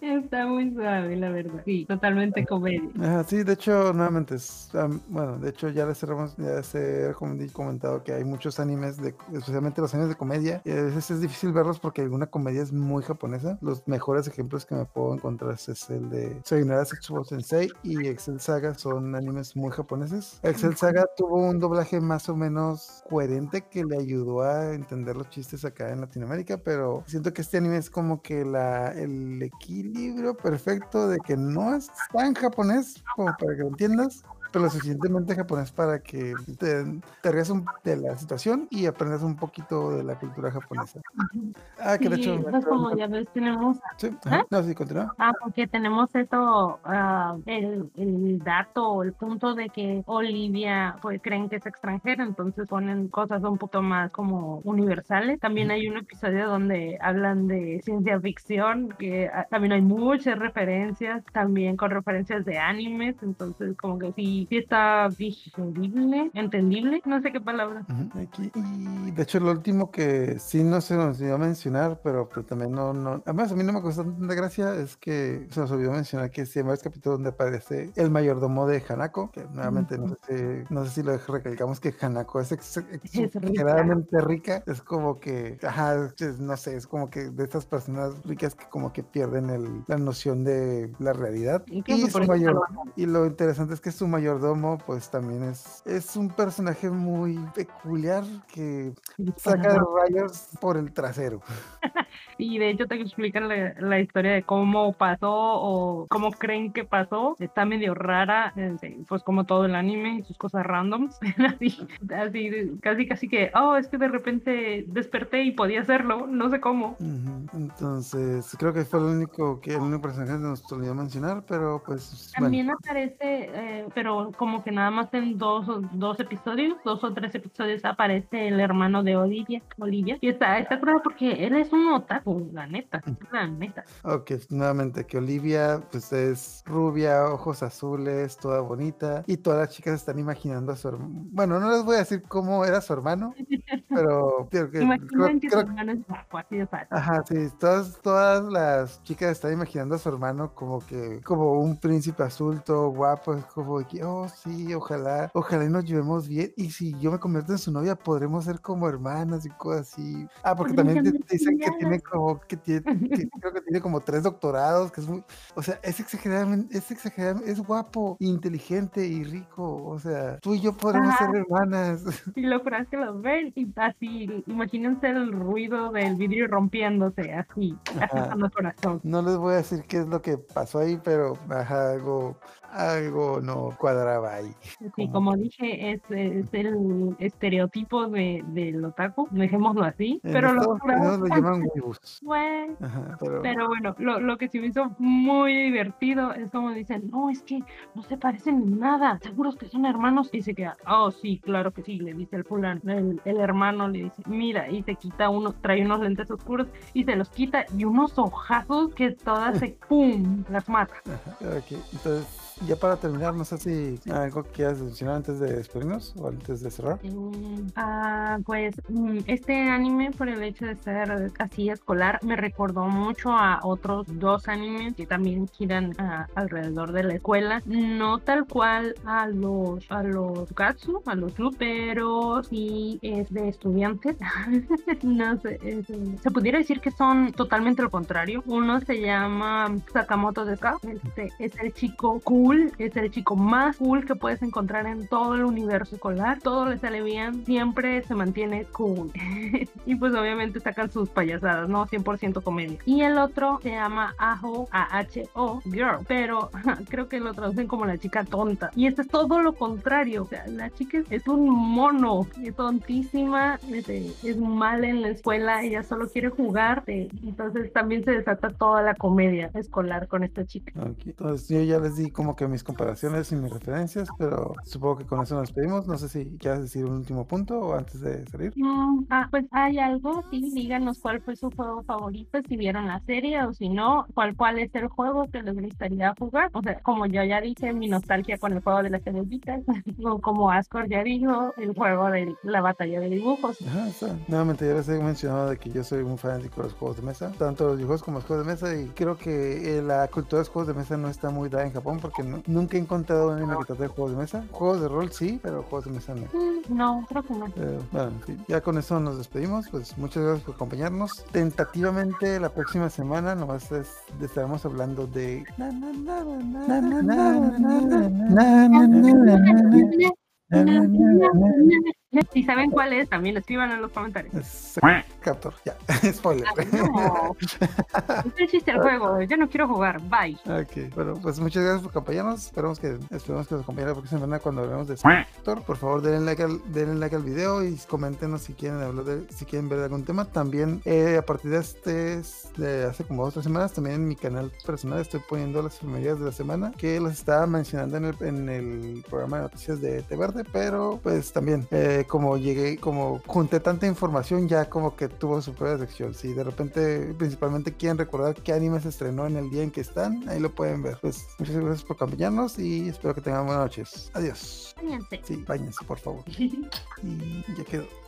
B: Está muy suave, la verdad. Sí, totalmente comedia.
A: Ajá, sí, de hecho, nuevamente, es, am, bueno, de hecho ya les hemos, ya se ha com- comentado que hay muchos animes, de, especialmente los animes de comedia, y a veces es difícil verlos porque alguna comedia es muy japonesa. Los mejores ejemplos que me puedo encontrar es el de Sayonara Sexual Sensei y Excel Saga, son animes muy japoneses. Excel Saga tuvo un doblaje más o menos coherente que le ayudó a entender los chistes acá en Latinoamérica, pero siento que este anime es como que la, el equilibrio perfecto de que no es tan japonés como para que lo entiendas, pero lo suficientemente japonés para que te, te rías de la situación y aprendas un poquito de la cultura japonesa. Ah, que de
B: Sí,
A: hecho...
B: pues como ya ves, tenemos
A: sí, ajá, No, sí, continúa.
B: Ah, porque tenemos esto, ah, el, el dato el punto de que Olivia pues creen que es extranjera, entonces ponen cosas un poco más como universales. También hay un episodio donde hablan de ciencia ficción, que ah, también hay muchas referencias, también con referencias de animes, entonces como que sí, está digerible, entendible, no sé qué palabra.
A: Aquí, y de hecho, lo último que sí no se nos olvidó mencionar, pero, pero también no, no. Además, a mí no me costó tanta gracia, es que se nos olvidó mencionar que sí hay varios capítulos donde aparece el mayordomo de Hanako, que nuevamente no, sé no sé si lo recalcamos que Hanako es ex-
B: rica.
A: exageradamente rica. Es como que, ajá, es- no sé, es como que de estas personas ricas que como que pierden el, la noción de la realidad.
B: Y
A: su mayor, y lo interesante es que su mayordomo, pues también es, es un personaje muy peculiar que saca rayos por el trasero.
B: Y de hecho te explican la, la historia de cómo pasó o cómo creen que pasó. Está medio rara, este, pues como todo el anime y sus cosas randoms. así, así, de- casi casi que, oh, es que de repente desperté y podía hacerlo, no sé cómo.
A: Entonces, creo que fue el único que el único personaje que nos olvidó mencionar, pero pues
B: También
A: bueno.
B: aparece, eh, pero como que nada más en dos, o- dos episodios, dos o tres episodios aparece el hermano de Olivia, Olivia. Y está, está curado porque él es un otaku, la neta, la neta.
A: Ok, nuevamente que Olivia pues es rubia, ojos azules, toda bonita y todas las chicas están imaginando a su hermano. Bueno, no les voy a decir cómo era su hermano, pero creo que, creo-
B: Imaginen que su
A: creo-
B: hermano es guapo, así de fácil.
A: Ajá, sí, todas, todas las chicas están imaginando a su hermano como que, como un príncipe azul, todo guapo, es como de que, oh sí, ojalá, ojalá y nos llevemos bien, y si yo me convierto en su novia, podremos ser como hermanas y cosas así. Ah, porque también te- te dicen que tiene como, que tiene, que creo que tiene como tres doctorados, que es muy, o sea, es exageradamente, es exageradamente, es guapo, inteligente y rico, o sea, tú y yo podremos
B: Ajá.
A: ser hermanas.
B: Y lo que los ven y así, imagínense el ruido del vidrio rompiéndose, así,
A: Ajá.
B: el corazón.
A: No les voy a decir qué es lo que pasó ahí, pero ajá, algo, algo no cuadraba ahí.
B: Sí,
A: Como-
B: dije, es, es el estereotipo de, del otaku, dejémoslo así,
A: En
B: pero lo
A: Estados Unidos lo.
B: Bueno,
A: pero,
B: Pero bueno, lo, lo que sí me hizo muy divertido es como dicen, no, es que no se parecen en nada, seguros que son hermanos. Y se queda, oh, sí, claro que sí, le dice el fulano. El, el hermano le dice, mira, y se quita uno, trae unos lentes oscuros y se los quita y unos ojazos que todas se, ¡pum!, las mata.
A: ajá, ok, entonces, ya para terminar, no sé si algo que quieras mencionar antes de despedirnos o antes de cerrar.
B: Mm, Ah, pues mm, este anime, por el hecho de ser así escolar, me recordó mucho a otros dos animes que también giran ah, alrededor de la escuela. No tal cual a los a los Gatsu, a los Club, pero sí es de estudiantes. no sé, es, eh, se pudiera decir que son totalmente lo contrario. Uno se llama Sakamoto Deka, este es el chico cool, es el chico más cool que puedes encontrar en todo el universo escolar. Todo le sale bien, siempre se mantiene cool. y pues obviamente sacan sus payasadas, ¿no? 100% comedia. Y el otro se llama Aho, A-H-O, Girl, pero creo que lo traducen como la chica tonta. Y este es todo lo contrario. O sea, la chica es- es un mono, es tontísima, es, eh, es mala en la escuela, ella solo quiere jugar. eh, Entonces también se desata toda la comedia escolar con esta chica.
A: Ok, Entonces yo ya les di como que mis comparaciones y mis referencias, pero supongo que con eso nos despedimos. No sé si quieres decir un último punto o antes de salir.
B: Mm, ah, pues hay algo, sí, díganos cuál fue su juego favorito, si vieron la serie o si no, cuál, cuál es el juego que les gustaría jugar. O sea, como yo ya dije, mi nostalgia con el juego de las estrellitas, o como Ascor ya dijo, el juego de la batalla de dibujos.
A: Ajá, está. Nuevamente, ya les he mencionado de que yo soy muy fanático de los juegos de mesa, tanto los videojuegos como los juegos de mesa, y creo que la cultura de los juegos de mesa no está muy dada en Japón porque no- nunca he encontrado un anime que trate de juegos de mesa. Juegos de rol sí, pero juegos de mesa no.
B: Mm, No, creo que no.
A: Bueno, ya con eso nos despedimos. Pues muchas gracias por acompañarnos. Tentativamente la próxima semana nomás es- estaremos hablando de.
B: Si saben cuál es, también escriban en los comentarios.
A: Es, captor, ya. Spoiler.
B: Ay, no. es el chiste del juego. Yo no quiero jugar. Bye.
A: Ok. Bueno, pues muchas gracias por acompañarnos. Esperamos que, esperamos que nos acompañen la próxima semana cuando hablemos de Captor. Por favor, denle like, al, denle like al video y coméntenos si quieren hablar de, si quieren ver algún tema. También, eh, a partir de este, hace como dos semanas, también en mi canal personal estoy poniendo las familias de la semana que los estaba mencionando en el, en el programa de noticias de T Verde. pero pues también. Eh, como llegué, como junté tanta información, ya como que tuvo su propia sección. Si de repente, principalmente quieren recordar qué anime se estrenó en el día en que están, ahí lo pueden ver. Pues muchas gracias por acompañarnos y espero que tengan buenas noches. Adiós.
B: Váyanse.
A: Sí, váyanse, por favor. Y ya quedó.